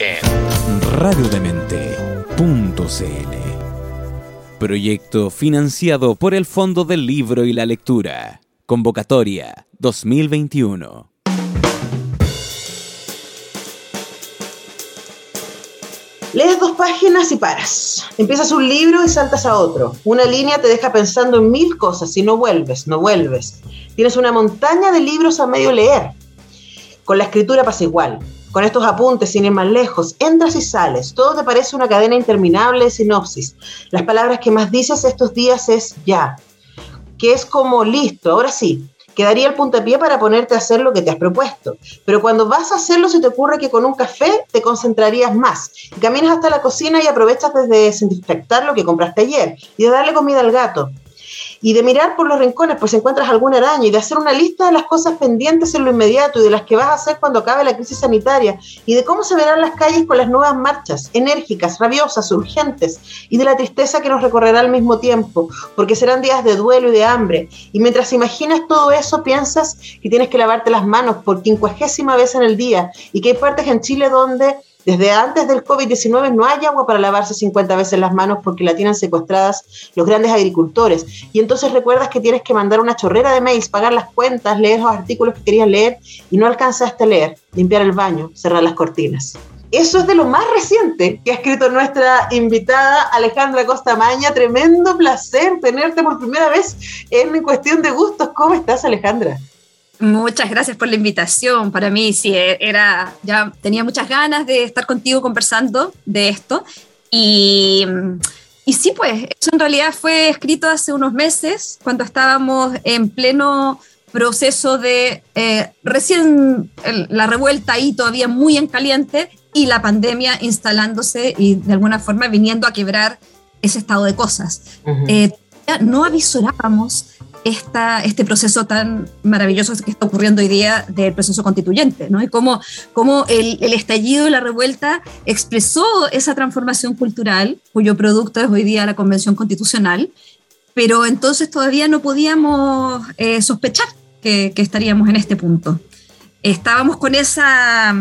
en radiodemente.cl. Proyecto financiado por el Fondo del Libro y la Lectura. Convocatoria 2021. Lees dos páginas y paras. Empiezas un libro y saltas a otro. Una línea te deja pensando en mil cosas y no vuelves, no vuelves. Tienes una montaña de libros a medio leer. Con la escritura pasa igual. Con estos apuntes, sin ir más lejos, entras y sales. Todo te parece una cadena interminable de sinopsis. Las palabras que más dices estos días es ya, que es como listo, ahora sí, quedaría el puntapié para ponerte a hacer lo que te has propuesto. Pero cuando vas a hacerlo se te ocurre que con un café te concentrarías más. Caminas hasta la cocina y aprovechas desde desinfectar lo que compraste ayer y de darle comida al gato. Y de mirar por los rincones pues encuentras alguna araña y de hacer una lista de las cosas pendientes en lo inmediato y de las que vas a hacer cuando acabe la crisis sanitaria y de cómo se verán las calles con las nuevas marchas, enérgicas, rabiosas, urgentes y de la tristeza que nos recorrerá al mismo tiempo, porque serán días de duelo y de hambre. Y mientras imaginas todo eso, piensas que tienes que lavarte las manos por quincuagésima vez en el día y que hay partes en Chile donde desde antes del COVID-19 no hay agua para lavarse 50 veces las manos porque la tienen secuestradas los grandes agricultores. Y entonces recuerdas que tienes que mandar una chorrera de mails, pagar las cuentas, leer los artículos que querías leer y no alcanzaste a leer, limpiar el baño, cerrar las cortinas. Eso es de lo más reciente que ha escrito nuestra invitada Alejandra Costa Maña. Tremendo placer tenerte por primera vez en Cuestión de Gustos. ¿Cómo estás, Alejandra? Muchas gracias por la invitación. Para mí sí era ya tenía muchas ganas de estar contigo conversando de esto y, y sí pues eso en realidad fue escrito hace unos meses cuando estábamos en pleno proceso de eh, recién la revuelta ahí todavía muy en caliente y la pandemia instalándose y de alguna forma viniendo a quebrar ese estado de cosas. eh, no avisorábamos esta, este proceso tan maravilloso que está ocurriendo hoy día del proceso constituyente, ¿no? Y cómo, cómo el, estallido y la revuelta expresó esa transformación cultural, cuyo producto es hoy día la Convención Constitucional, pero entonces todavía no podíamos eh, sospechar que, estaríamos en este punto. Estábamos con esa,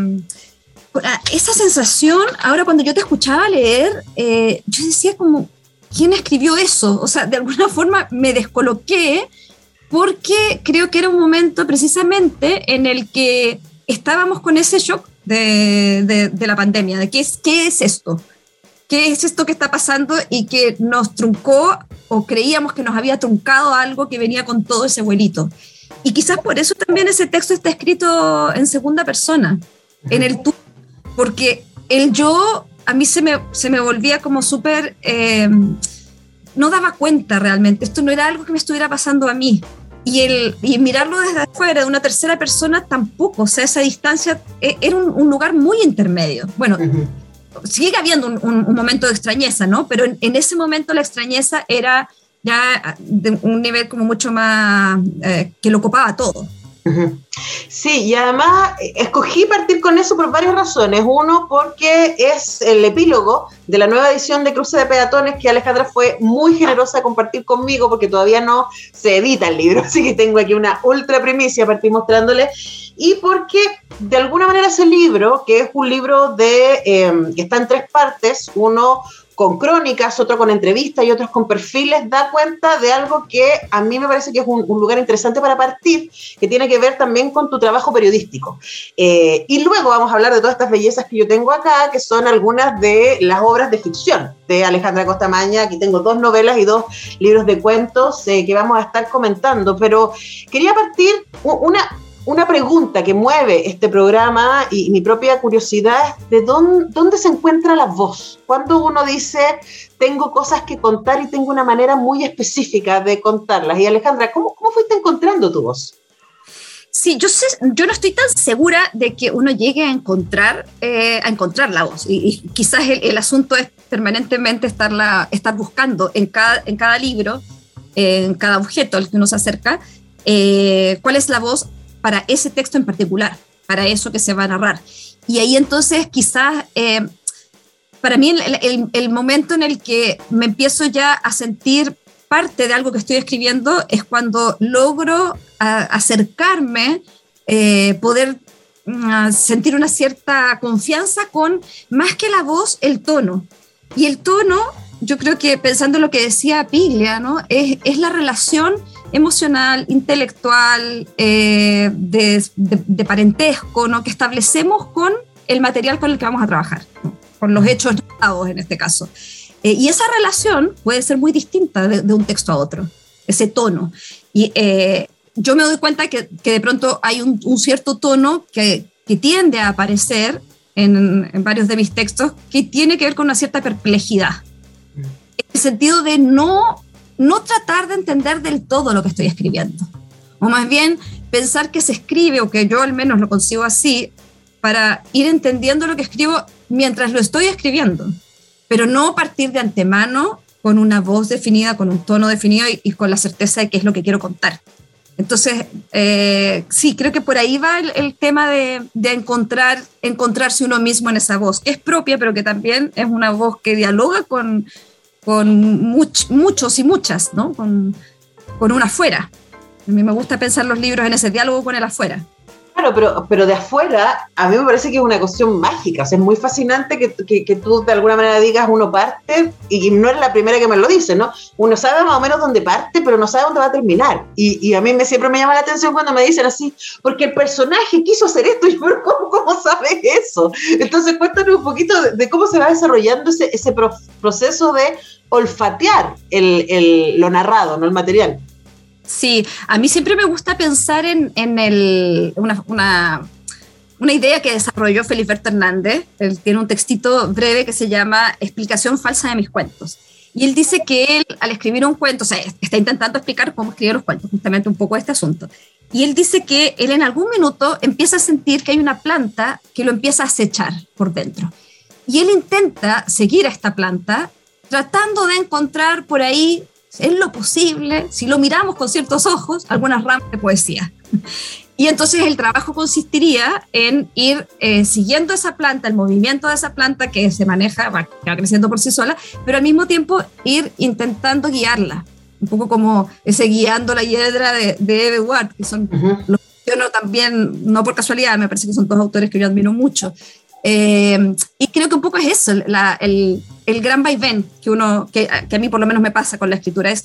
esa sensación, ahora cuando yo te escuchaba leer, eh, yo decía como, ¿quién escribió eso? O sea, de alguna forma me descoloqué porque creo que era un momento precisamente en el que estábamos con ese shock de, de, de la pandemia, de qué es, qué es esto, qué es esto que está pasando y que nos truncó o creíamos que nos había truncado algo que venía con todo ese vuelito. Y quizás por eso también ese texto está escrito en segunda persona, en el tú, porque el yo a mí se me, se me volvía como súper... Eh, no daba cuenta realmente, esto no era algo que me estuviera pasando a mí. Y, el, y mirarlo desde afuera, de una tercera persona, tampoco. O sea, esa distancia era un, un lugar muy intermedio. Bueno, uh -huh. sigue habiendo un, un, un, momento de extrañeza, ¿no? Pero en, en, ese momento la extrañeza era ya de un nivel como mucho más eh, que lo ocupaba todo. Sí, y además escogí partir con eso por varias razones. Uno, porque es el epílogo de la nueva edición de Cruce de Peatones que Alejandra fue muy generosa de compartir conmigo porque todavía no se edita el libro, así que tengo aquí una ultra primicia para partir mostrándole. Y porque de alguna manera ese libro, que es un libro de eh, que está en tres partes, uno con crónicas, otro con entrevistas y otros con perfiles, da cuenta de algo que a mí me parece que es un, lugar interesante para partir, que tiene que ver también con tu trabajo periodístico. Eh, y luego vamos a hablar de todas estas bellezas que yo tengo acá, que son algunas de las obras de ficción de Alejandra Costamaña. Aquí tengo dos novelas y dos libros de cuentos eh, que vamos a estar comentando, pero quería partir una una pregunta que mueve este programa y mi propia curiosidad es de dónde, se encuentra la voz. Cuando uno dice, tengo cosas que contar y tengo una manera muy específica de contarlas. Y Alejandra, ¿cómo, fuiste encontrando tu voz? Sí, yo, sé, yo no estoy tan segura de que uno llegue a encontrar, eh, a encontrar la voz. Y, quizás el, el, asunto es permanentemente estarla, estar buscando en cada, en cada libro, en cada objeto al que uno se acerca, eh, cuál es la voz para ese texto en particular, para eso que se va a narrar. Y ahí entonces quizás, eh, para mí el, momento en el que me empiezo ya a sentir parte de algo que estoy escribiendo es cuando logro acercarme, eh, poder mm, sentir una cierta confianza con, más que la voz, el tono. Y el tono, yo creo que pensando en lo que decía Piglia, ¿no? es, es la relación emocional, intelectual, eh, de, de, de, parentesco, ¿no? que establecemos con el material con el que vamos a trabajar, ¿no? con los hechos en este caso. Eh, y esa relación puede ser muy distinta de, de un texto a otro, ese tono. Y eh, yo me doy cuenta que, que de pronto hay un, un cierto tono que, que, tiende a aparecer en, en, varios de mis textos que tiene que ver con una cierta perplejidad. Mm. En el sentido de no, no tratar de entender del todo lo que estoy escribiendo. O más bien pensar que se escribe, o que yo al menos lo consigo así, para ir entendiendo lo que escribo mientras lo estoy escribiendo pero no partir de antemano con una voz definida, con un tono definido y, con la certeza de qué es lo que quiero contar. Entonces, eh, sí, creo que por ahí va el, el tema de, de, encontrar, encontrarse uno mismo en esa voz, que es propia, pero que también es una voz que dialoga con, con much, muchos y muchas, ¿no? Con, con un afuera. A mí me gusta pensar los libros en ese diálogo con el afuera. Claro, pero, pero de afuera a mí me parece que es una cuestión mágica. O sea, es muy fascinante que, que, que, tú de alguna manera digas uno parte y no es la primera que me lo dice, ¿no? Uno sabe más o menos dónde parte, pero no sabe dónde va a terminar. Y, y a mí me, siempre me llama la atención cuando me dicen así, porque el personaje quiso hacer esto. Y yo, ¿cómo, cómo sabes eso? Entonces cuéntanos un poquito de, de cómo se va desarrollando ese, ese pro, proceso de olfatear el, el, lo narrado, no el material. Sí, a mí siempre me gusta pensar en, en el, una, una, idea que desarrolló Feliberto Hernández. Él tiene un textito breve que se llama Explicación falsa de mis cuentos. Y él dice que él, al escribir un cuento, o sea, está intentando explicar cómo escribir los cuentos, justamente un poco este asunto. Y él dice que él en algún minuto empieza a sentir que hay una planta que lo empieza a acechar por dentro. Y él intenta seguir a esta planta tratando de encontrar por ahí en lo posible, si lo miramos con ciertos ojos, algunas ramas de poesía. Y entonces el trabajo consistiría en ir eh, siguiendo esa planta, el movimiento de esa planta que se maneja, va, va, creciendo por sí sola, pero al mismo tiempo ir intentando guiarla, un poco como ese guiando la hiedra de, de Eve Ward, que son uh -huh. los no también, no por casualidad, me parece que son dos autores que yo admiro mucho. Eh, y creo que un poco es eso, la, el, el, gran vaivén que, uno, que, que, a mí por lo menos me pasa con la escritura, es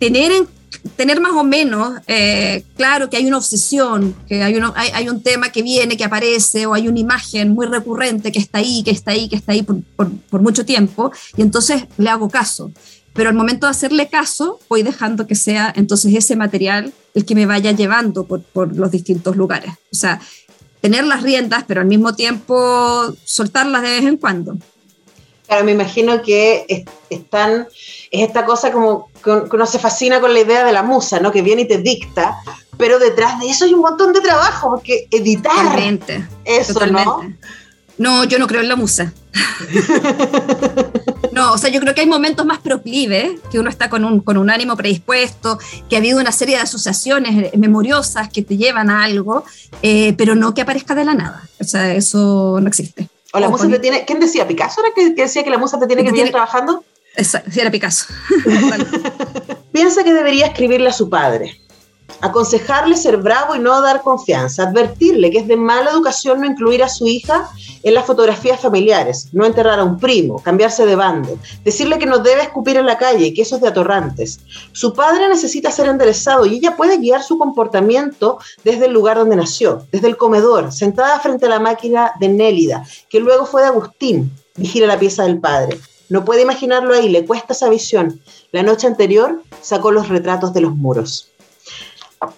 tener, en, tener más o menos eh, claro que hay una obsesión, que hay, uno, hay, hay, un tema que viene, que aparece, o hay una imagen muy recurrente que está ahí, que está ahí, que está ahí por, por, por mucho tiempo, y entonces le hago caso. Pero al momento de hacerle caso, voy dejando que sea entonces ese material el que me vaya llevando por, por los distintos lugares. O sea, tener las riendas, pero al mismo tiempo soltarlas de vez en cuando. Claro, me imagino que es, están, es esta cosa como que uno se fascina con la idea de la musa, ¿no? Que viene y te dicta, pero detrás de eso hay un montón de trabajo, porque editar totalmente, eso, totalmente. ¿no? No, yo no creo en la musa. no, o sea, yo creo que hay momentos más proclives, que uno está con un, con un ánimo predispuesto, que ha habido una serie de asociaciones memoriosas que te llevan a algo, eh, pero no que aparezca de la nada. O sea, eso no existe. O la o musa con... te tiene. ¿Quién decía? ¿Picasso era que, que decía que la musa te tiene que tener trabajando? Exacto, sí, era Picasso. Piensa que debería escribirle a su padre aconsejarle ser bravo y no dar confianza, advertirle que es de mala educación no incluir a su hija en las fotografías familiares, no enterrar a un primo, cambiarse de bando, decirle que no debe escupir en la calle, que eso es de atorrantes. Su padre necesita ser enderezado y ella puede guiar su comportamiento desde el lugar donde nació, desde el comedor, sentada frente a la máquina de Nélida, que luego fue de Agustín, vigila la pieza del padre. No puede imaginarlo ahí, le cuesta esa visión. La noche anterior sacó los retratos de los muros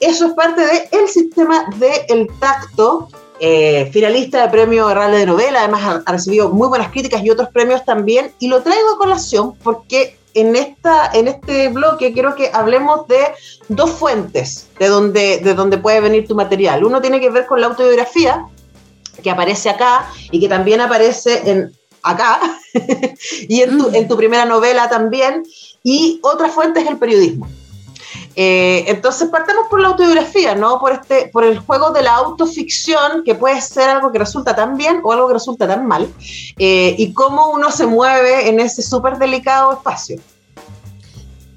eso es parte del de sistema del de tacto, eh, finalista de premio Rale de novela, además ha, ha, recibido muy buenas críticas y otros premios también, y lo traigo a colación porque en, esta, en este bloque quiero que hablemos de dos fuentes de donde, de donde puede venir tu material. Uno tiene que ver con la autobiografía, que aparece acá y que también aparece en acá y en tu, mm. en tu primera novela también. Y otra fuente es el periodismo. Eh, entonces partamos por la autobiografía, ¿no? Por, este, por el juego de la autoficción, que puede ser algo que resulta tan bien o algo que resulta tan mal, eh, y cómo uno se mueve en ese súper delicado espacio.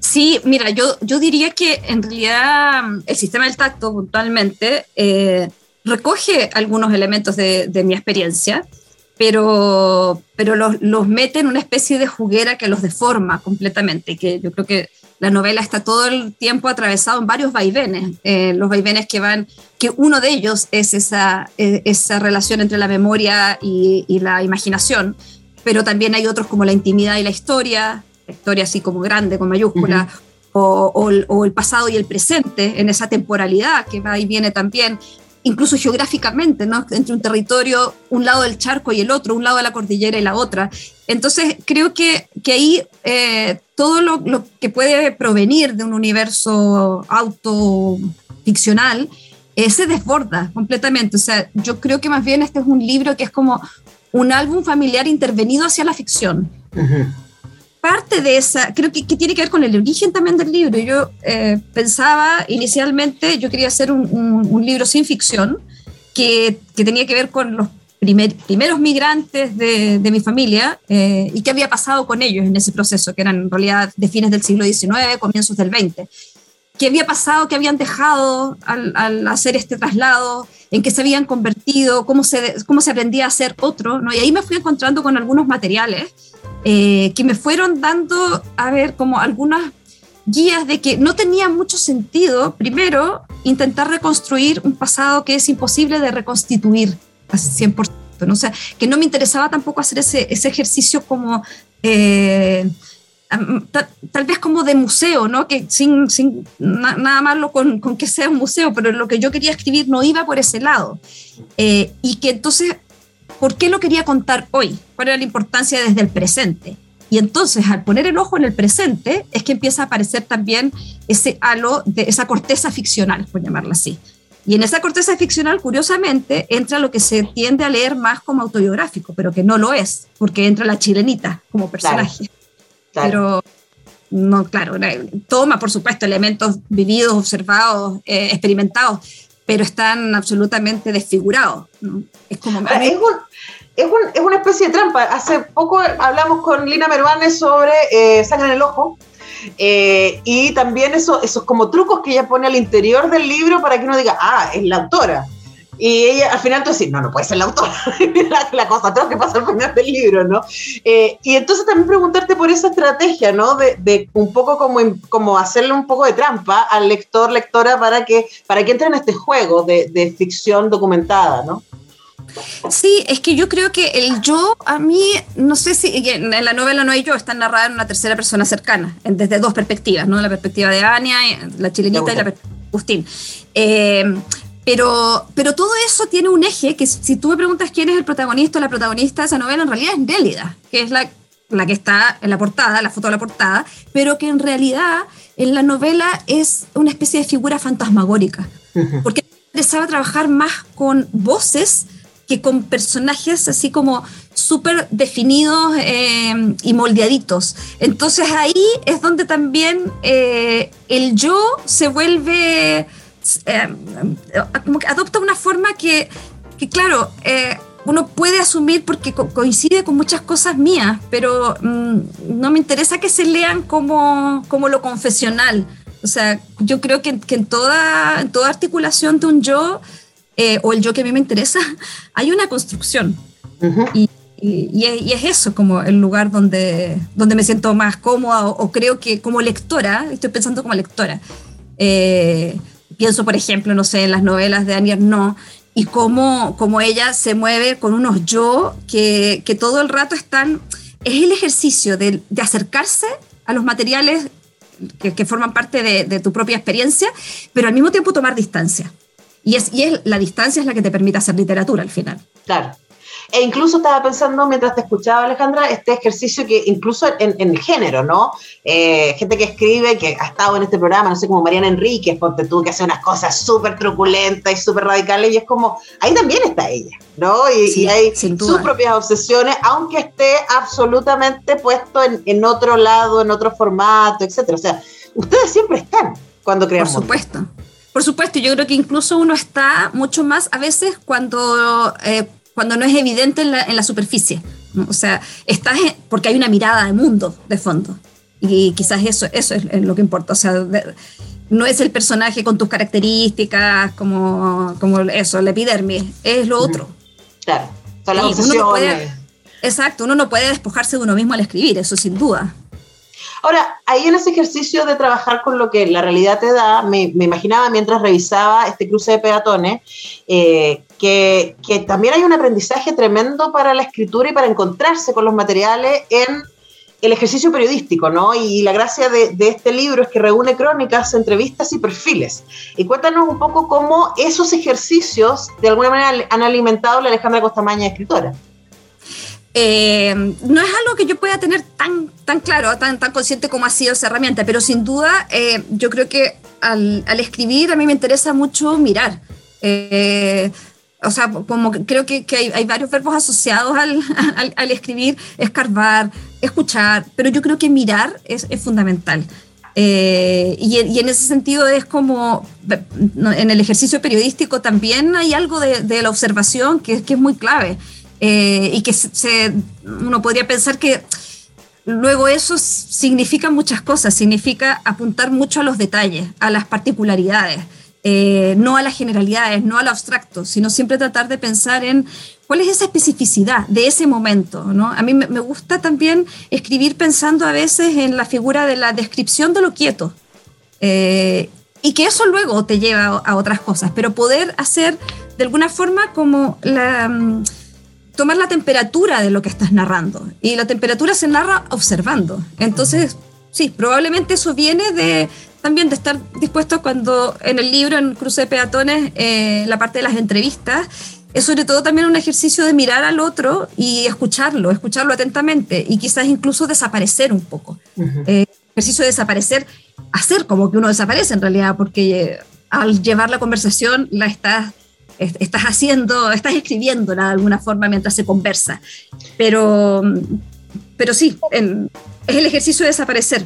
Sí, mira, yo, yo diría que en realidad el sistema del tacto puntualmente eh, recoge algunos elementos de, de mi experiencia, pero, pero los, los, mete en una especie de juguera que los deforma completamente, que yo creo que la novela está todo el tiempo atravesado en varios vaivenes, eh, los vaivenes que van, que uno de ellos es esa, eh, esa relación entre la memoria y, y, la imaginación, pero también hay otros como la intimidad y la historia, la historia así como grande, con mayúscula, uh -huh. o, o, o, el pasado y el presente, en esa temporalidad que va y viene también, incluso geográficamente, ¿no? entre un territorio, un lado del charco y el otro, un lado de la cordillera y la otra. Entonces, creo que, que ahí eh, todo lo, que puede provenir de un universo autoficcional eh, se desborda completamente. O sea, yo creo que más bien este es un libro que es como un álbum familiar intervenido hacia la ficción. Uh parte de esa, creo que, que, tiene que ver con el origen también del libro. Yo eh, pensaba inicialmente, yo quería hacer un, un, un libro sin ficción que, que, tenía que ver con los primer, primeros migrantes de, de mi familia eh, y qué había pasado con ellos en ese proceso, que eran en realidad de fines del siglo XIX, comienzos del XX. ¿Qué había pasado? ¿Qué habían dejado al, al hacer este traslado? ¿En qué se habían convertido? ¿Cómo se, cómo se aprendía a ser otro? ¿no? Y ahí me fui encontrando con algunos materiales eh, que me fueron dando, a ver, como algunas guías de que no tenía mucho sentido, primero, intentar reconstruir un pasado que es imposible de reconstituir al 100%. ¿no? O sea, que no me interesaba tampoco hacer ese, ese ejercicio como... Eh, tal, vez como de museo, ¿no? Que sin, sin na, nada malo con, con, que sea un museo, pero lo que yo quería escribir no iba por ese lado. Eh, y que entonces ¿por qué lo quería contar hoy? ¿Cuál era la importancia desde el presente? Y entonces, al poner el ojo en el presente, es que empieza a aparecer también ese halo de esa corteza ficcional, por llamarla así. Y en esa corteza ficcional, curiosamente, entra lo que se tiende a leer más como autobiográfico, pero que no lo es, porque entra la chilenita como personaje. Claro, claro. Pero no, claro, toma, por supuesto, elementos vividos, observados, eh, experimentados, pero están absolutamente desfigurados. Es como... Ah, es, un, es, un, es, una especie de trampa. Hace poco hablamos con Lina Mervanes sobre eh, Sangre en el Ojo. Eh, y también eso, esos como trucos que ella pone al interior del libro para que uno diga, ah, es la autora. Y ella al final tú decís, no, no puede ser la autora, la, la, cosa tengo que pasa al final del libro, ¿no? Eh, y entonces también preguntarte por esa estrategia, ¿no? De, de, un poco como, como hacerle un poco de trampa al lector, lectora, para que, para que entre en este juego de, de ficción documentada, ¿no? Sí, es que yo creo que el yo, a mí, no sé si en la novela no hay yo, está narrada en una tercera persona cercana, desde dos perspectivas, ¿no? La perspectiva de Ania, la chilenita y la perspectiva de Agustín. Eh, pero, pero todo eso tiene un eje que si tú me preguntas quién es el protagonista o la protagonista de esa novela, en realidad es Nélida, que es la, la que está en la portada, la foto de la portada, pero que en realidad en la novela es una especie de figura fantasmagórica, porque me interesaba trabajar más con voces que con personajes así como súper definidos eh, y moldeaditos. Entonces ahí es donde también eh, el yo se vuelve eh, como que adopta una forma que, que claro, eh, uno puede asumir porque co coincide con muchas cosas mías, pero mmm, no me interesa que se lean como, como lo confesional. O sea, yo creo que, que en, toda, en toda articulación de un yo, eh, o el yo que a mí me interesa, hay una construcción. Uh -huh. y, y, y, es, y, es, eso, como el lugar donde, donde me siento más cómoda o, o creo que como lectora, estoy pensando como lectora. Eh, pienso, por ejemplo, no sé, en las novelas de Annie No y cómo, cómo ella se mueve con unos yo que, que todo el rato están... Es el ejercicio de, de acercarse a los materiales que, que forman parte de, de, tu propia experiencia, pero al mismo tiempo tomar distancia. Y, es, y es, la distancia es la que te permite hacer literatura al final. Claro. E incluso estaba pensando mientras te escuchaba, Alejandra, este ejercicio que incluso en, el género, ¿no? Eh, gente que escribe, que ha estado en este programa, no sé, como Mariana Enríquez, porque tuvo que hacer unas cosas súper truculentas y súper radicales, y es como, ahí también está ella, ¿no? Y, hay sus propias obsesiones, aunque esté absolutamente puesto en, en otro lado, en otro formato, etcétera. O sea, ustedes siempre están cuando crean. Por supuesto. Por supuesto, yo creo que incluso uno está mucho más a veces cuando, eh, cuando no es evidente en la, en la superficie. O sea, estás porque hay una mirada de mundo de fondo. Y quizás eso, eso es, lo que importa. O sea, no es el personaje con tus características, como, como eso, la epidermis, es lo otro. Claro, son las obsesiones. exacto, uno no puede despojarse de uno mismo al escribir, eso sin duda. Ahora, ahí en ese ejercicio de trabajar con lo que la realidad te da, me, imaginaba mientras revisaba este cruce de peatones, eh, que, también hay un aprendizaje tremendo para la escritura y para encontrarse con los materiales en el ejercicio periodístico, ¿no? Y la gracia de, este libro es que reúne crónicas, entrevistas y perfiles. Y cuéntanos un poco cómo esos ejercicios de alguna manera han alimentado a la Alejandra Costamaña, escritora. Eh, no es algo que yo pueda tener tan, tan claro, tan, tan consciente como ha sido esa herramienta, pero sin duda eh, yo creo que al, escribir a mí me interesa mucho mirar. Eh, o sea, como creo que, hay, varios verbos asociados al, escribir, escarbar, escuchar, pero yo creo que mirar es, fundamental. y, en ese sentido es como, en el ejercicio periodístico también hay algo de, la observación que, que es muy clave. Eh, y que se, uno podría pensar que luego eso significa muchas cosas, significa apuntar mucho a los detalles, a las particularidades. Eh, no a las generalidades, no al abstracto, sino siempre tratar de pensar en cuál es esa especificidad de ese momento. ¿no? A mí me, gusta también escribir pensando a veces en la figura de la descripción de lo quieto. Eh, y que eso luego te lleva a, otras cosas, pero poder hacer de alguna forma como. Mm, tomar la temperatura de lo que estás narrando. Y la temperatura se narra observando. Entonces, sí, probablemente eso viene de también de estar dispuesto cuando en el libro, en Cruce de Peatones, eh, la parte de las entrevistas, es sobre todo también un ejercicio de mirar al otro y escucharlo, escucharlo atentamente y quizás incluso desaparecer un poco. Eh, ejercicio de desaparecer, hacer como que uno desaparece en realidad, porque al llevar la conversación la estás estás haciendo, estás escribiendo de alguna forma mientras se conversa. Pero, pero sí, es el ejercicio de desaparecer.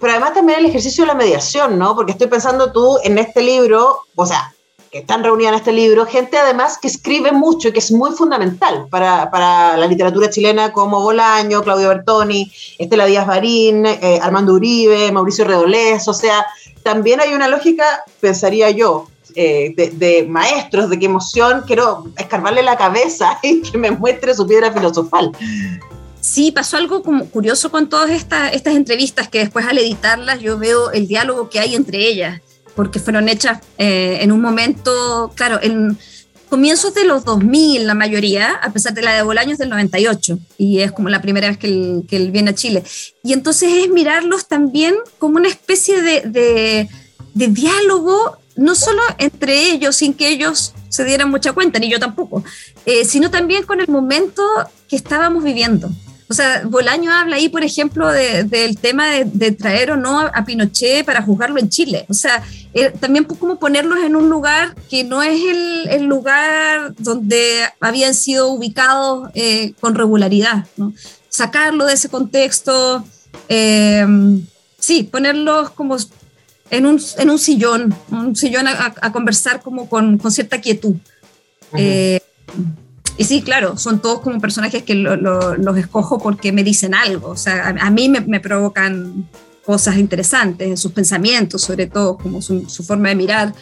Pero además también el ejercicio de la mediación, ¿no? Porque estoy pensando tú en este libro, o sea, que están reunidas en este libro, gente además que escribe mucho y que es muy fundamental para, para la literatura chilena como Bolaño, Claudio Bertoni, Estela Díaz Barín, eh, Armando Uribe, Mauricio Redolés, o sea, también hay una lógica, pensaría yo, eh, de, maestros, de qué emoción, quiero escarbarle la cabeza y que me muestre su piedra filosofal. Sí, pasó algo como curioso con todas estas, entrevistas que después al editarlas yo veo el diálogo que hay entre ellas, porque fueron hechas eh, en un momento, claro, en comienzos de los 2000 la mayoría, a pesar de la de Bolaños del 98, y es como la primera vez que él, que viene a Chile. Y entonces es mirarlos también como una especie de, de, de diálogo no solo entre ellos, sin que ellos se dieran mucha cuenta, ni yo tampoco, eh, sino también con el momento que estábamos viviendo. O sea, Bolaño habla ahí, por ejemplo, del tema de, traer o no a, Pinochet para juzgarlo en Chile. O sea, eh, también como ponerlos en un lugar que no es el, lugar donde habían sido ubicados eh, con regularidad. ¿no? Sacarlo de ese contexto, sí, ponerlos como en un, en un sillón, un sillón a, conversar como con, con cierta quietud. Eh, y sí, claro, son todos como personajes que los escojo porque me dicen algo, o sea, a, mí me, me, provocan cosas interesantes, en sus pensamientos, sobre todo, como su, su forma de mirar,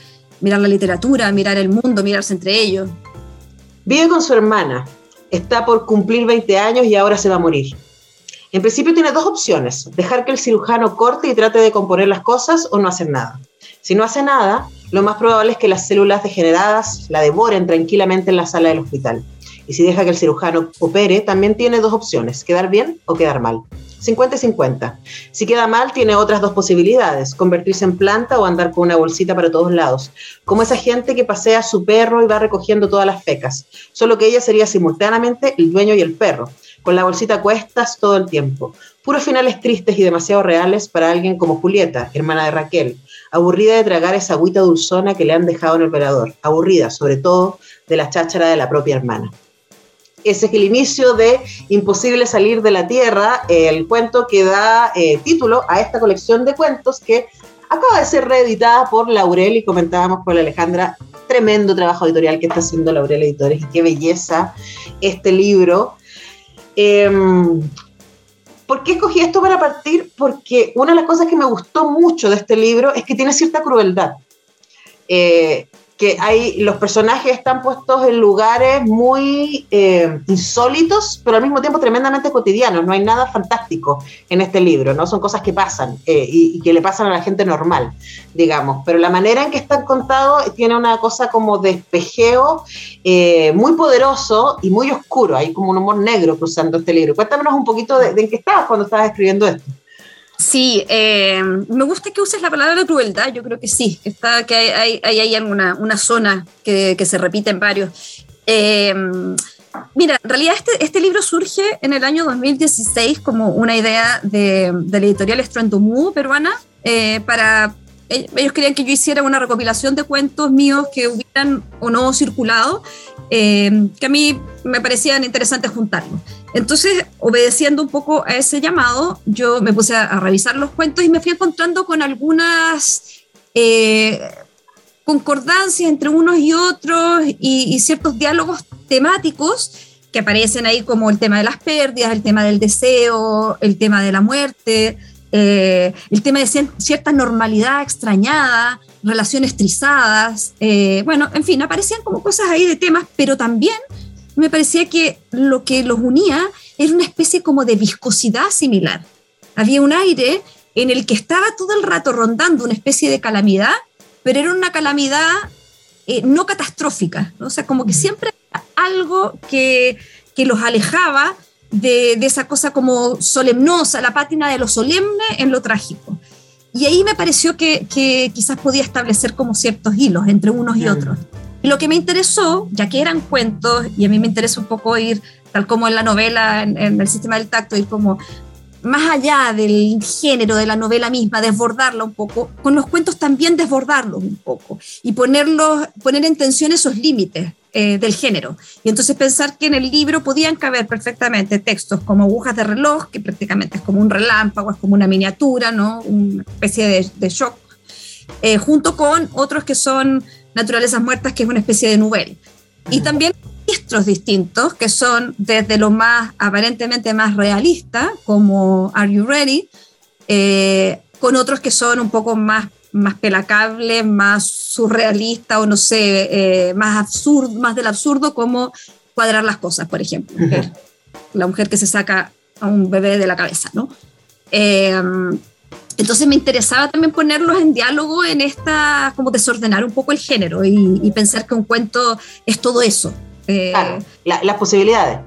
mirar la literatura, mirar el mundo, mirarse entre ellos. Vive con su hermana, está por cumplir 20 años y ahora se va a morir. En principio tiene dos opciones, dejar que el cirujano corte y trate de componer las cosas o no hacer nada. Si no hace nada, lo más probable es que las células degeneradas la devoren tranquilamente en la sala del hospital. Y si deja que el cirujano opere, también tiene dos opciones, quedar bien o quedar mal. 50 y 50. Si queda mal, tiene otras dos posibilidades, convertirse en planta o andar con una bolsita para todos lados, como esa gente que pasea su perro y va recogiendo todas las fecas, solo que ella sería simultáneamente el dueño y el perro, con la bolsita a cuestas todo el tiempo. Puros finales tristes y demasiado reales para alguien como Julieta, hermana de Raquel, aburrida de tragar esa agüita dulzona que le han dejado en el operador, aburrida sobre todo de la cháchara de la propia hermana ese es el inicio de Imposible salir de la Tierra, el cuento que da eh, título a esta colección de cuentos que acaba de ser reeditada por Laurel y comentábamos con Alejandra, tremendo trabajo editorial que está haciendo Laurel Editores y qué belleza este libro. Em, ¿Por qué escogí esto para partir? Porque una de las cosas que me gustó mucho de este libro es que tiene cierta crueldad. Eh, que hay, los personajes están puestos en lugares muy eh, insólitos, pero al mismo tiempo tremendamente cotidianos. No hay nada fantástico en este libro, ¿no? Son cosas que pasan eh, y, que le pasan a la gente normal, digamos. Pero la manera en que están contados tiene una cosa como de espejeo eh, muy poderoso y muy oscuro. Hay como un humor negro cruzando este libro. Cuéntanos un poquito de, de en qué estabas cuando estabas escribiendo esto. Sí, eh, me gusta que uses la palabra crueldad, yo creo que sí, está, que hay, hay, alguna una zona que, que, se repite en varios. Eh, mira, en realidad este, este, libro surge en el año 2016 como una idea de, de la editorial Estrandomú peruana eh, para... Ellos querían que yo hiciera una recopilación de cuentos míos que hubieran o no circulado, que a mí me parecían interesantes juntarlos. Entonces, obedeciendo un poco a ese llamado, yo me puse a, revisar los cuentos y me fui encontrando con algunas eh, concordancias entre unos y otros y, ciertos diálogos temáticos que aparecen ahí como el tema de las pérdidas, el tema del deseo, el tema de la muerte, eh, el tema de cierta normalidad extrañada, relaciones trizadas, eh, bueno, en fin, aparecían como cosas ahí de temas, pero también me parecía que lo que los unía era una especie como de viscosidad similar. Había un aire en el que estaba todo el rato rondando una especie de calamidad, pero era una calamidad eh, no catastrófica, o sea, como que siempre algo que, que los alejaba de, de, esa cosa como solemnosa, la pátina de lo solemne en lo trágico. Y ahí me pareció que, que quizás podía establecer como ciertos hilos entre unos y otros. Lo que me interesó, ya que eran cuentos, y a mí me interesa un poco ir, tal como en la novela, en, el sistema del tacto, ir como más allá del género de la novela misma, desbordarla un poco, con los cuentos también desbordarlos un poco y ponerlos, poner en tensión esos límites eh, del género. Y entonces pensar que en el libro podían caber perfectamente textos como agujas de reloj, que prácticamente es como un relámpago, es como una miniatura, ¿no? una especie de, de shock, eh, junto con otros que son Naturalezas Muertas, que es una especie de novela. Y también registros distintos, que son desde lo más aparentemente más realista, como Are You Ready, eh, con otros que son un poco más, más pelacables, más surrealistas o no sé, eh, más, absurdo, más del absurdo, como Cuadrar las Cosas, por ejemplo. La mujer que se saca a un bebé de la cabeza, ¿no? Eh, entonces me interesaba también ponerlos en diálogo en esta, como desordenar un poco el género y, pensar que un cuento es todo eso. Eh, claro, las posibilidades.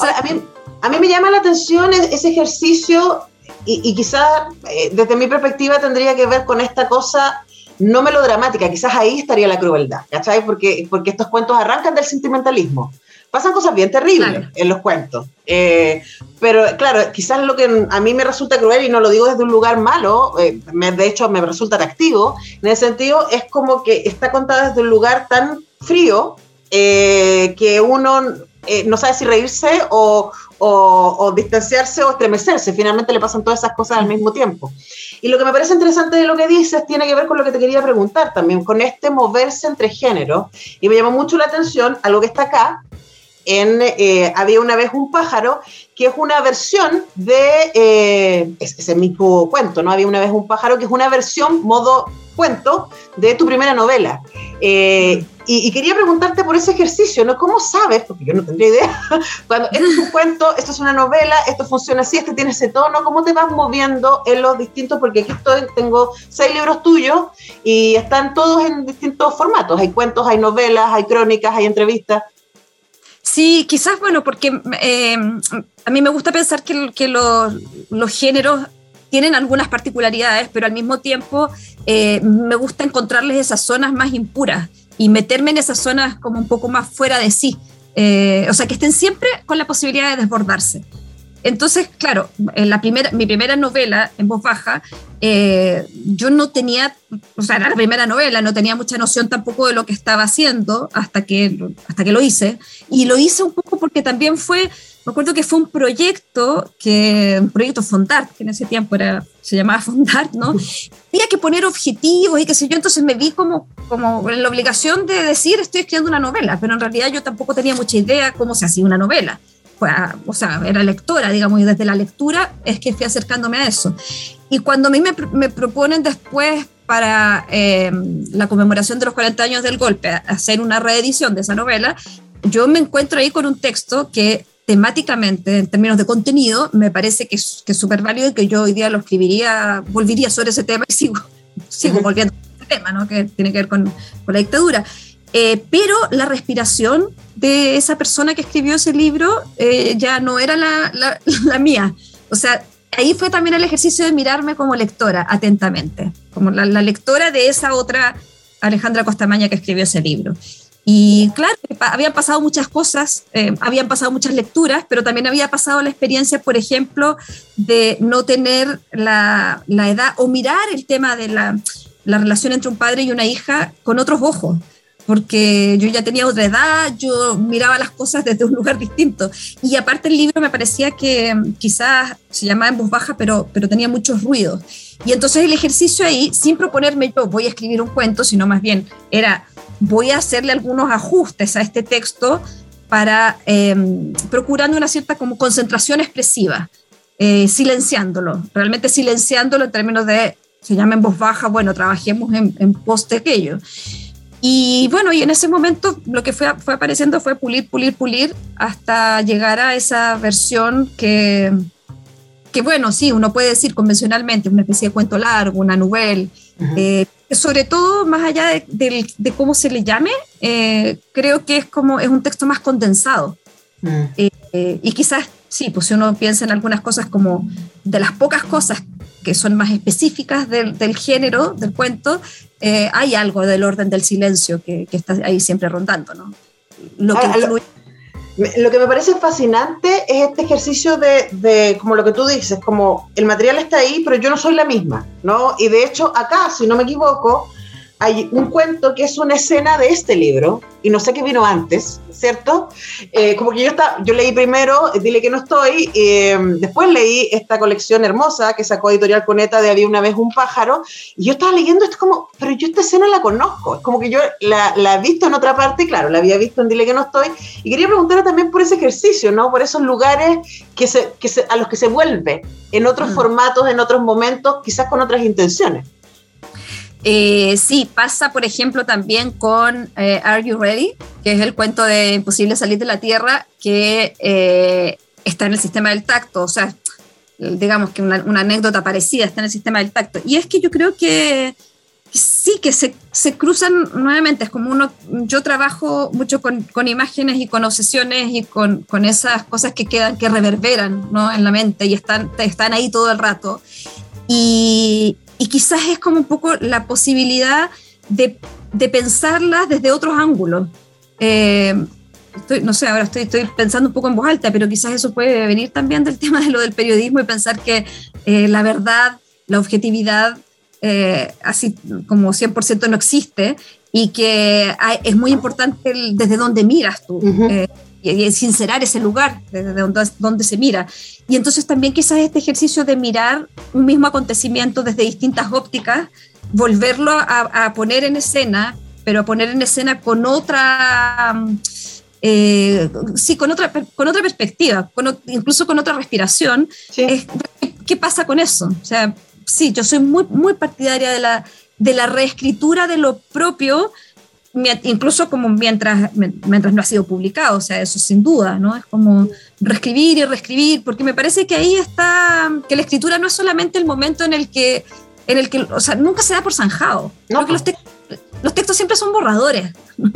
a, mí, a, mí, me llama la atención ese ejercicio y, y quizás eh, desde mi perspectiva tendría que ver con esta cosa no melodramática, quizás ahí estaría la crueldad, ¿cachai? Porque, porque estos cuentos arrancan del sentimentalismo pasan cosas bien terribles en los cuentos. Eh, pero claro, quizás lo que a mí me resulta cruel, y no lo digo desde un lugar malo, eh, de hecho me resulta atractivo, en ese sentido es como que está contada desde un lugar tan frío eh, que uno no sabe si reírse o, o, distanciarse o estremecerse. Finalmente le pasan todas esas cosas al mismo tiempo. Y lo que me parece interesante de lo que dices tiene que ver con lo que te quería preguntar también, con este moverse entre géneros. Y me llamó mucho la atención algo que está acá, en eh, Había una vez un pájaro, que es una versión de eh, ese mismo cuento, ¿no? Había una vez un pájaro, que es una versión, modo cuento, de tu primera novela. Eh, y, quería preguntarte por ese ejercicio, ¿no? ¿Cómo sabes? Porque yo no tendría idea. Cuando esto es un cuento, esto es una novela, esto funciona así, este tiene ese tono, ¿cómo te vas moviendo en los distintos? Porque aquí estoy, tengo seis libros tuyos y están todos en distintos formatos. Hay cuentos, hay novelas, hay crónicas, hay entrevistas. Sí, quizás, bueno, porque eh, a mí me gusta pensar que, los géneros tienen algunas particularidades, pero al mismo tiempo eh, me gusta encontrarles esas zonas más impuras y meterme en esas zonas como un poco más fuera de sí. Eh, o sea, que estén siempre con la posibilidad de desbordarse. Entonces, claro, en la primera, mi primera novela en voz baja, eh, yo no tenía, o sea, era la primera novela, no tenía mucha noción tampoco de lo que estaba haciendo hasta que, hasta que lo hice. Y lo hice un poco porque también fue, me acuerdo que fue un proyecto, que, un proyecto Fondart, que en ese tiempo era, se llamaba Fondart, ¿no? Tenía que poner objetivos y qué sé yo, entonces me vi como, como en la obligación de decir estoy escribiendo una novela, pero en realidad yo tampoco tenía mucha idea cómo se hacía una novela o sea, era lectora, digamos, y desde la lectura es que fui acercándome a eso. Y cuando a mí me, me proponen después para eh, la conmemoración de los 40 años del golpe hacer una reedición de esa novela, yo me encuentro ahí con un texto que temáticamente, en términos de contenido, me parece que es súper válido y que yo hoy día lo escribiría, volvería sobre ese tema y sigo, sigo volviendo a ese tema, ¿no? que tiene que ver con, con la dictadura. Eh, pero la respiración de esa persona que escribió ese libro eh, ya no era la, la, mía. O sea, ahí fue también el ejercicio de mirarme como lectora atentamente, como la, lectora de esa otra Alejandra Costamaña que escribió ese libro. Y claro, habían pasado muchas cosas, eh, habían pasado muchas lecturas, pero también había pasado la experiencia, por ejemplo, de no tener la, la edad o mirar el tema de la, la relación entre un padre y una hija con otros ojos porque yo ya tenía otra edad, yo miraba las cosas desde un lugar distinto. Y aparte el libro me parecía que mm, quizás se llamaba en voz baja, pero, pero tenía muchos ruidos. Y entonces el ejercicio ahí, sin proponerme yo voy a escribir un cuento, sino más bien era voy a hacerle algunos ajustes a este texto para em, procurando una cierta como concentración expresiva, eh, silenciándolo, realmente silenciándolo en términos de, se llama en voz baja, bueno, trabajemos en, en pos de aquello. Y bueno, y en ese momento lo que fue, fue apareciendo fue pulir, pulir, pulir hasta llegar a esa versión que, que bueno, sí, uno puede decir convencionalmente, una especie de cuento largo, una novela, eh, sobre todo más allá de, de, cómo se le llame, eh, creo que es como es un texto más condensado. Mm. Eh, y quizás, sí, pues si uno piensa en algunas cosas como de las pocas cosas que son más específicas del, del género, del cuento, eh, hay algo del orden del silencio que, que está ahí siempre rondando, ¿no? Lo que, lo que me parece fascinante es este ejercicio de, de, como lo que tú dices, como el material está ahí, pero yo no soy la misma, ¿no? Y de hecho, acá, si no me equivoco, hay un cuento que es una escena de este libro, y no sé qué vino antes, ¿cierto? Eh, como que yo, está, yo leí primero Dile que no estoy, eh, después leí esta colección hermosa que sacó Editorial Coneta de Había una vez un pájaro, y yo estaba leyendo esto como, pero yo esta escena la conozco, es como que yo la, la he visto en otra parte, claro, la había visto en Dile que no estoy, y quería preguntarle también por ese ejercicio, ¿no? Por esos lugares que se, que se, a los que se vuelve en otros mm. formatos, en otros momentos, quizás con otras intenciones. Eh, sí, pasa, por ejemplo, también con eh, Are You Ready, que es el cuento de Imposible salir de la Tierra, que eh, está en el sistema del tacto, o sea, digamos que una, anécdota parecida está en el sistema del tacto. Y es que yo creo que sí, que se, se cruzan nuevamente, es como uno, yo trabajo mucho con, con imágenes y con obsesiones y con, con, esas cosas que quedan, que reverberan ¿no? en la mente y están, están ahí todo el rato. Y, y quizás es como un poco la posibilidad de, de pensarlas desde otros ángulos. Eh, no sé, ahora estoy, estoy, pensando un poco en voz alta, pero quizás eso puede venir también del tema de lo del periodismo y pensar que eh, la verdad, la objetividad, eh, así como 100% no existe y que es muy importante desde dónde miras tú y, sincerar ese lugar desde donde, donde se mira. Y entonces también quizás este ejercicio de mirar un mismo acontecimiento desde distintas ópticas, volverlo a, poner en escena, pero a poner en escena con otra... Eh, sí, con otra, con otra perspectiva, incluso con otra respiración. ¿Qué pasa con eso? O sea, sí, yo soy muy, muy partidaria de la, de la reescritura de lo propio, incluso como mientras, mientras no ha sido publicado, o sea, eso sin duda, ¿no? Es como reescribir y reescribir, porque me parece que ahí está, que la escritura no es solamente el momento en el que, en el que o sea, nunca se da por zanjado. No. los, los textos siempre son borradores.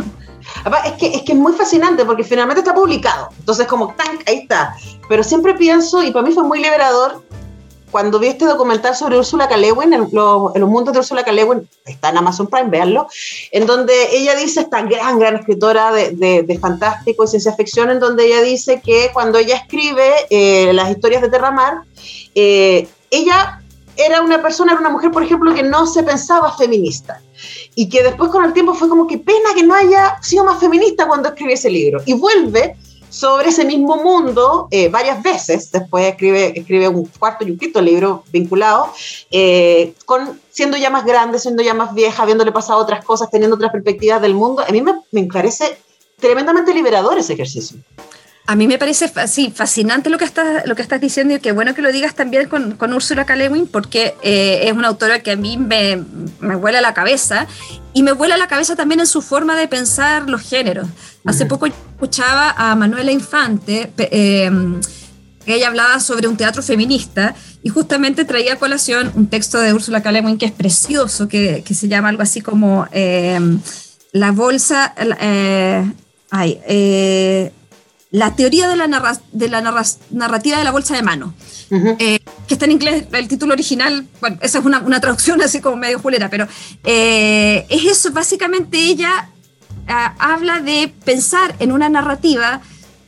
Es que, es que es muy fascinante porque finalmente está publicado. Entonces, como, ¡tan! ahí está. Pero siempre pienso, y para mí fue muy liberador, cuando vi este documental sobre Úrsula K. Lewin, en, los mundos de Úrsula K. Lewin, está en Amazon Prime, veanlo, en donde ella dice, esta gran, gran escritora de, de, fantástico y ciencia ficción, en donde ella dice que cuando ella escribe eh, las historias de Terramar, eh, ella era una persona, era una mujer, por ejemplo, que no se pensaba feminista y que después con el tiempo fue como que pena que no haya sido más feminista cuando escribió ese libro. Y vuelve sobre ese mismo mundo eh, varias veces, después escribe, escribe un cuarto y un quinto libro vinculado, eh, con, siendo ya más grande, siendo ya más vieja, habiéndole pasado otras cosas, teniendo otras perspectivas del mundo. A mí me, me parece tremendamente liberador ese ejercicio. A mí me parece sí, fascinante lo que, estás, lo que estás diciendo y qué bueno que lo digas también con, con Úrsula K. porque eh, es una autora que a mí me, me vuela la cabeza y me vuela la cabeza también en su forma de pensar los géneros. Hace poco escuchaba a Manuela Infante, eh, que ella hablaba sobre un teatro feminista y justamente traía a colación un texto de Úrsula K. que es precioso, que, que, se llama algo así como eh, La bolsa... ay, la teoría de la, de la narrativa de la bolsa de mano, eh, que está en inglés, el título original, bueno, esa es una, una traducción así como medio julera, pero eh, es eso, básicamente ella habla de pensar en una narrativa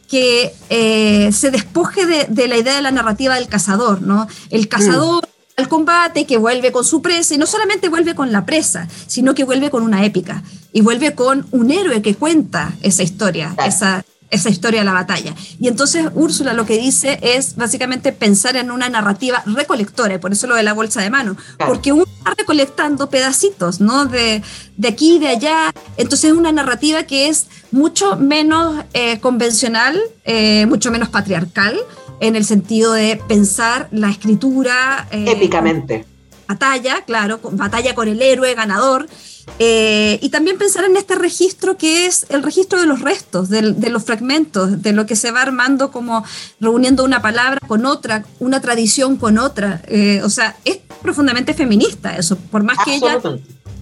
que eh, se despoje de, de, la idea de la narrativa del cazador, ¿no? El cazador... Mm. al combate, que vuelve con su presa, y no solamente vuelve con la presa, sino que vuelve con una épica, y vuelve con un héroe que cuenta esa historia, esa, esa historia de la batalla. Y entonces Úrsula lo que dice es básicamente pensar en una narrativa recolectora, y por eso lo de la bolsa de mano, porque uno está recolectando pedacitos, ¿no? De, de aquí, de allá. Entonces es una narrativa que es mucho menos eh, convencional, eh, mucho menos patriarcal, en el sentido de pensar la escritura. Eh, Épicamente. Batalla, claro, batalla con el héroe ganador. Eh, y también pensar en este registro que es el registro de los restos, de, los fragmentos, de lo que se va armando como reuniendo una palabra con otra, una tradición con otra. Eh, o sea, es profundamente feminista eso, por más que ella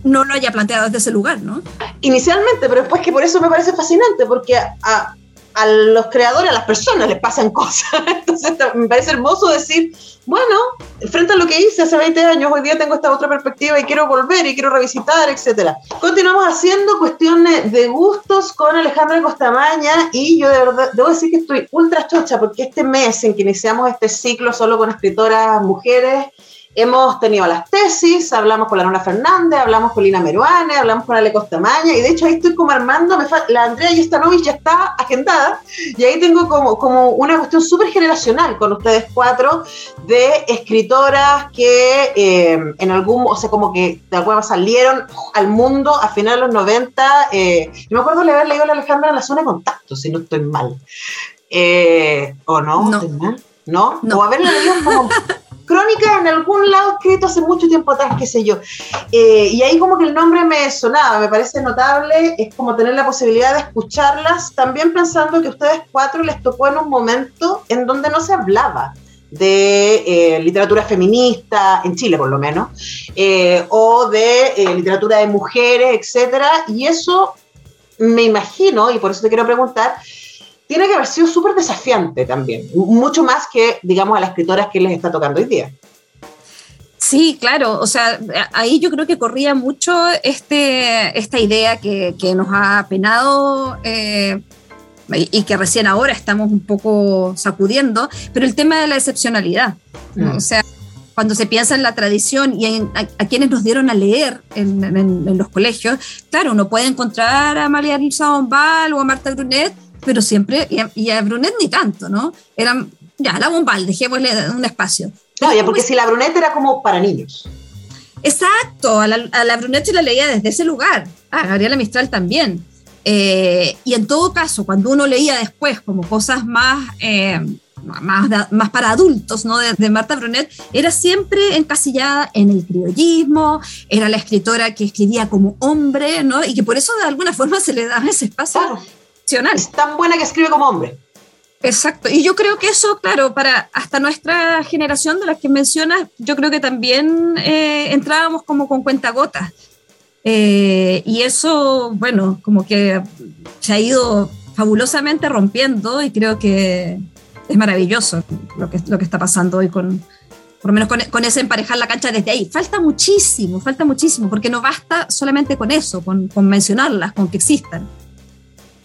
no lo haya planteado desde ese lugar, ¿no? Inicialmente, pero después que por eso me parece fascinante, porque a, a los creadores, a las personas les pasan cosas. Entonces me parece hermoso decir, bueno, frente a lo que hice hace 20 años, hoy día tengo esta otra perspectiva y quiero volver y quiero revisitar, etcétera. Continuamos haciendo cuestiones de gustos con Alejandra Costamaña y yo de verdad debo decir que estoy ultra chocha porque este mes en que iniciamos este ciclo solo con escritoras mujeres, Hemos tenido las tesis, hablamos con la Nora Fernández, hablamos con Lina Meruane, hablamos con Ale Costamaña, y de hecho ahí estoy como armando, la Andrea Yestanovich ya está agendada, y ahí tengo como, como una cuestión súper generacional con ustedes cuatro, de escritoras que eh, en algún, o sea, como que de alguna manera salieron al mundo a finales de los 90. Eh, yo me acuerdo de haber leído a la Alejandra en la zona de contacto, si no estoy mal. Eh, ¿O no? No. ¿No? ¿No? O haberla leído como crónica en algún lado escrito hace mucho tiempo atrás, qué sé yo. Eh, y ahí como que el nombre me sonaba, me parece notable, es como tener la posibilidad de escucharlas, también pensando que a ustedes cuatro les tocó en un momento en donde no se hablaba de eh, literatura feminista, en Chile por lo menos, eh, o de literatura de mujeres, etcétera, y eso me imagino, y por eso te quiero preguntar, tiene que haber sido súper desafiante también, mucho más que, digamos, a las escritoras que les está tocando hoy día. Sí, claro, o sea, ahí yo creo que corría mucho este, esta idea que, nos ha penado eh, y que recién ahora estamos un poco sacudiendo, pero el tema de la excepcionalidad, mm. o sea, cuando se piensa en la tradición y en, a, quienes nos dieron a leer en, los colegios, claro, uno puede encontrar a María Luisa Bombal o a Marta Brunet, pero siempre, y a, Brunet ni tanto, ¿no? Eran, ya, la bombal, dejémosle un espacio. No, ya, porque si la Brunet era como para niños. Exacto, a la, a la Brunet se la leía desde ese lugar, a Gabriela Mistral también. Eh, y en todo caso, cuando uno leía después como cosas más, eh, más, más, para adultos ¿no? De, de, Marta Brunet, era siempre encasillada en el criollismo, era la escritora que escribía como hombre, ¿no? y que por eso de alguna forma se le daba ese espacio es tan buena que escribe como hombre. Exacto, y yo creo que eso, claro, para hasta nuestra generación de las que mencionas, yo creo que también eh, entrábamos como con cuentagotas. Eh, y eso, bueno, como que se ha ido fabulosamente rompiendo y creo que es maravilloso lo que, lo que está pasando hoy con, por lo menos con, con, ese emparejar la cancha desde ahí. Falta muchísimo, falta muchísimo, porque no basta solamente con eso, con, con mencionarlas, con que existan,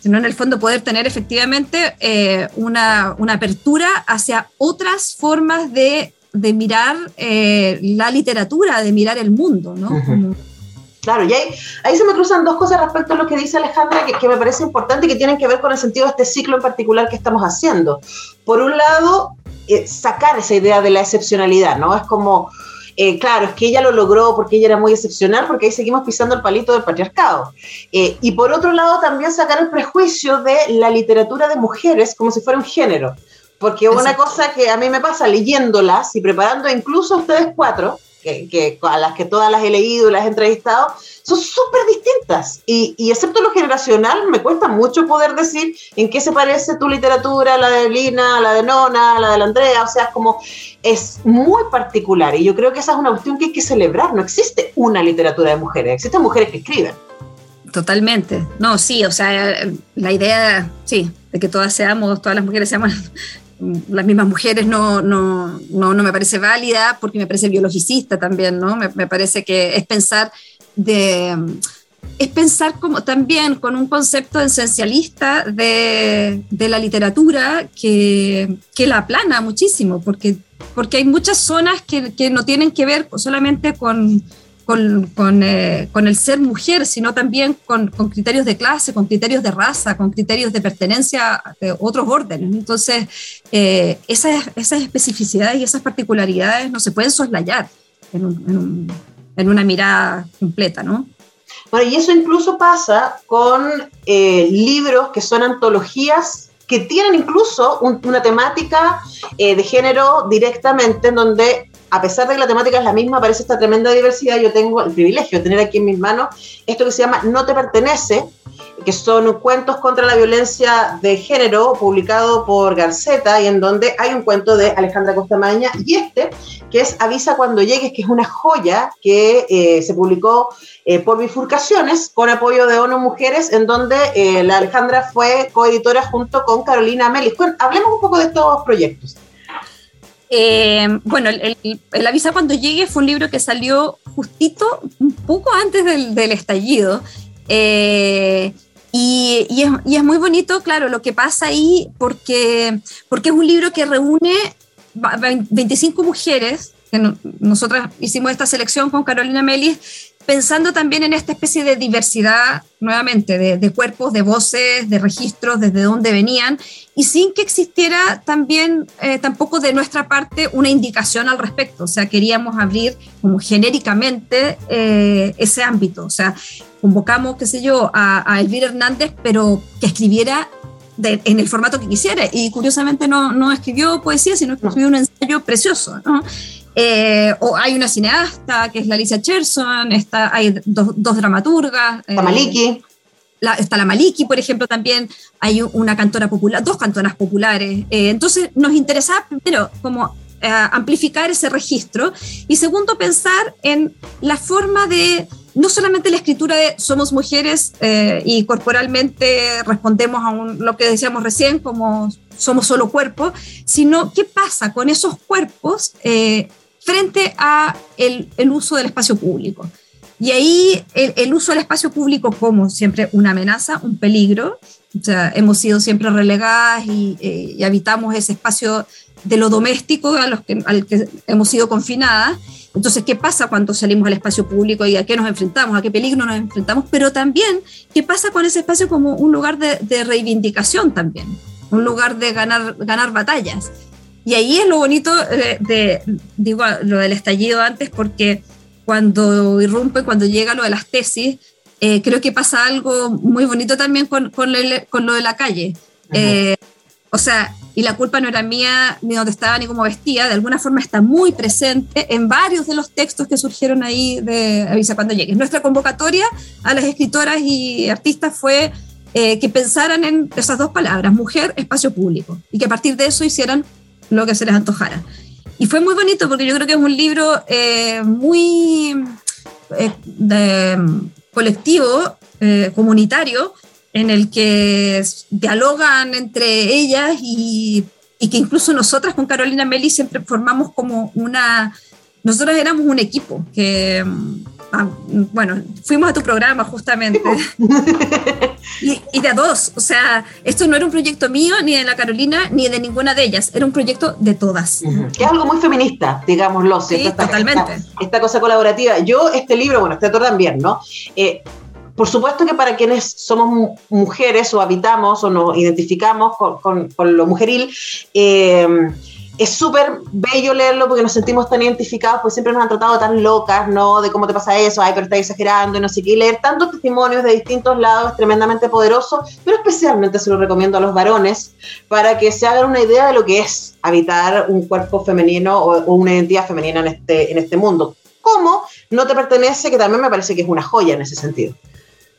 sino en el fondo poder tener efectivamente eh, una, una, apertura hacia otras formas de, de mirar eh, la literatura, de mirar el mundo, ¿no? Uh -huh. Como, Claro, y ahí, ahí, se me cruzan dos cosas respecto a lo que dice Alejandra que, que, me parece importante y que tienen que ver con el sentido de este ciclo en particular que estamos haciendo. Por un lado, eh, sacar esa idea de la excepcionalidad, ¿no? Es como, eh, claro, es que ella lo logró porque ella era muy excepcional, porque ahí seguimos pisando el palito del patriarcado. Eh, y por otro lado, también sacar el prejuicio de la literatura de mujeres como si fuera un género. Porque Exacto. una cosa que a mí me pasa leyéndolas y preparando incluso a ustedes cuatro, que, que, a las que todas las he leído y las he entrevistado, son súper distintas. Y, excepto lo generacional, me cuesta mucho poder decir en qué se parece tu literatura, la de Lina, la de Nona, la de la Andrea. O sea, es como, es muy particular. Y yo creo que esa es una cuestión que hay que celebrar. No existe una literatura de mujeres, existen mujeres que escriben. Totalmente. No, sí, o sea, la idea, sí, de que todas seamos, todas las mujeres seamos las mismas mujeres no, no, no, no, me parece válida porque me parece biologicista también, ¿no? Me, me, parece que es pensar de es pensar como también con un concepto esencialista de, de la literatura que, que, la aplana muchísimo, porque, porque hay muchas zonas que, que no tienen que ver solamente con, con, eh, con, el ser mujer, sino también con, criterios de clase, con criterios de raza, con criterios de pertenencia de otros órdenes. Entonces, eh, esas, esas, especificidades y esas particularidades no se pueden soslayar en, en, un, en una mirada completa, ¿no? Bueno, y eso incluso pasa con eh, libros que son antologías que tienen incluso un, una temática eh, de género directamente, en donde a pesar de que la temática es la misma, aparece esta tremenda diversidad. Yo tengo el privilegio de tener aquí en mis manos esto que se llama No te pertenece, que son cuentos contra la violencia de género, publicado por Garceta, y en donde hay un cuento de Alejandra Costamaña, y este, que es Avisa cuando llegues, que es una joya que eh, se publicó eh, por bifurcaciones, con apoyo de ONU Mujeres, en donde eh, la Alejandra fue coeditora junto con Carolina Melis. Bueno, hablemos un poco de estos proyectos. Eh, bueno, el, el, Avisa cuando llegue fue un libro que salió justito un poco antes del, estallido. Eh, y, es, muy bonito, claro, lo que pasa ahí, porque, porque es un libro que reúne 25 mujeres, que no, nosotras hicimos esta selección con Carolina Melis, pensando también en esta especie de diversidad, nuevamente, de, de, cuerpos, de voces, de registros, desde dónde venían, y sin que existiera también, eh, tampoco de nuestra parte, una indicación al respecto. O sea, queríamos abrir como genéricamente eh, ese ámbito. O sea, convocamos, qué sé yo, a, a Elvira Hernández, pero que escribiera de, en el formato que quisiera. Y curiosamente no, no escribió poesía, sino que escribió un ensayo precioso. ¿no? Eh, o hay una cineasta que es la Alicia Cherson, está, hay dos, dos dramaturgas. La Maliki. La, está la Maliki, por ejemplo, también hay una cantora popular, dos cantoras populares. Eh, entonces nos interesaba primero como eh, amplificar ese registro y segundo pensar en la forma de no solamente la escritura de somos mujeres eh, y corporalmente respondemos a un, lo que decíamos recién como somos solo cuerpo, sino qué pasa con esos cuerpos eh, frente a el, el, uso del espacio público. Y ahí el, el, uso del espacio público como siempre una amenaza, un peligro. O sea, hemos sido siempre relegadas y, eh, y habitamos ese espacio de lo doméstico a los que, al que hemos sido confinadas. Entonces, ¿qué pasa cuando salimos al espacio público y a qué nos enfrentamos, a qué peligro nos enfrentamos? Pero también, ¿qué pasa con ese espacio como un lugar de, de reivindicación también? Un lugar de ganar, ganar batallas. Y ahí es lo bonito de, de, digo, lo del estallido antes, porque cuando irrumpe, cuando llega lo de las tesis, eh, creo que pasa algo muy bonito también con, con, con lo de la calle. Eh, o sea, y la culpa no era mía, ni dónde estaba, ni cómo vestía, de alguna forma está muy presente en varios de los textos que surgieron ahí de Avisa cuando llegues. Nuestra convocatoria a las escritoras y artistas fue eh, que pensaran en esas dos palabras, mujer, espacio público, y que a partir de eso hicieran lo que se les antojara. Y fue muy bonito porque yo creo que es un libro eh, muy... Eh, de, colectivo, eh, comunitario, en el que dialogan entre ellas y, y, que incluso nosotras con Carolina Meli siempre formamos como una, nosotros éramos un equipo que Ah, bueno, fuimos a tu programa justamente. y, de a dos. O sea, esto no era un proyecto mío, ni de la Carolina, ni de ninguna de ellas. Era un proyecto de todas. Que es algo muy feminista, digámoslo. Sí, totalmente. Esta, cosa colaborativa. Yo, este libro, bueno, este otro también, ¿no? Eh, por supuesto que para quienes somos mujeres o habitamos o nos identificamos con, con lo mujeril, eh, es súper bello leerlo porque nos sentimos tan identificados, pues siempre nos han tratado tan locas, ¿no? De cómo te pasa eso, ay, pero estás exagerando y no sé qué. leer tantos testimonios de distintos lados es tremendamente poderoso, pero especialmente se lo recomiendo a los varones para que se hagan una idea de lo que es habitar un cuerpo femenino o, una identidad femenina en este, en este mundo. ¿Cómo no te pertenece? Que también me parece que es una joya en ese sentido.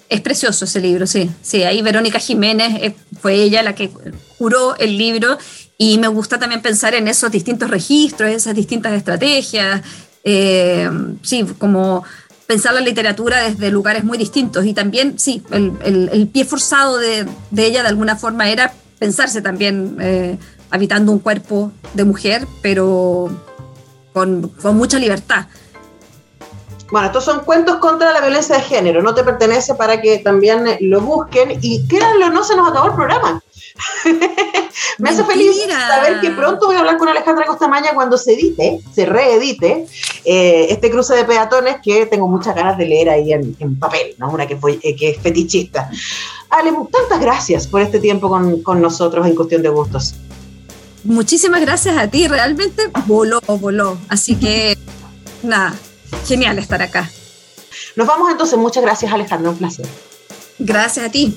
Es precioso ese libro, sí. Sí, ahí Verónica Jiménez eh, fue ella la que curó el libro y me gusta también pensar en esos distintos registros, esas distintas estrategias. Eh, sí, como pensar la literatura desde lugares muy distintos. Y también, sí, el, pie forzado de, ella de alguna forma era pensarse también eh, habitando un cuerpo de mujer, pero con, con mucha libertad. Bueno, estos son cuentos contra la violencia de género, no te pertenece para que también lo busquen y créanlo, no se nos acabó el programa. Me hace feliz saber que pronto voy a hablar con Alejandra Costamaña cuando se edite, se reedite eh, este cruce de peatones que tengo muchas ganas de leer ahí en, papel, ¿no? Una que, eh, que, es fetichista. Ale, tantas gracias por este tiempo con, con nosotros en Cuestión de Gustos. Muchísimas gracias a ti, realmente voló, voló. Así que, nada, Genial estar acá. Nos vamos entonces. Muchas gracias, Alejandro. Un placer. Gracias a ti.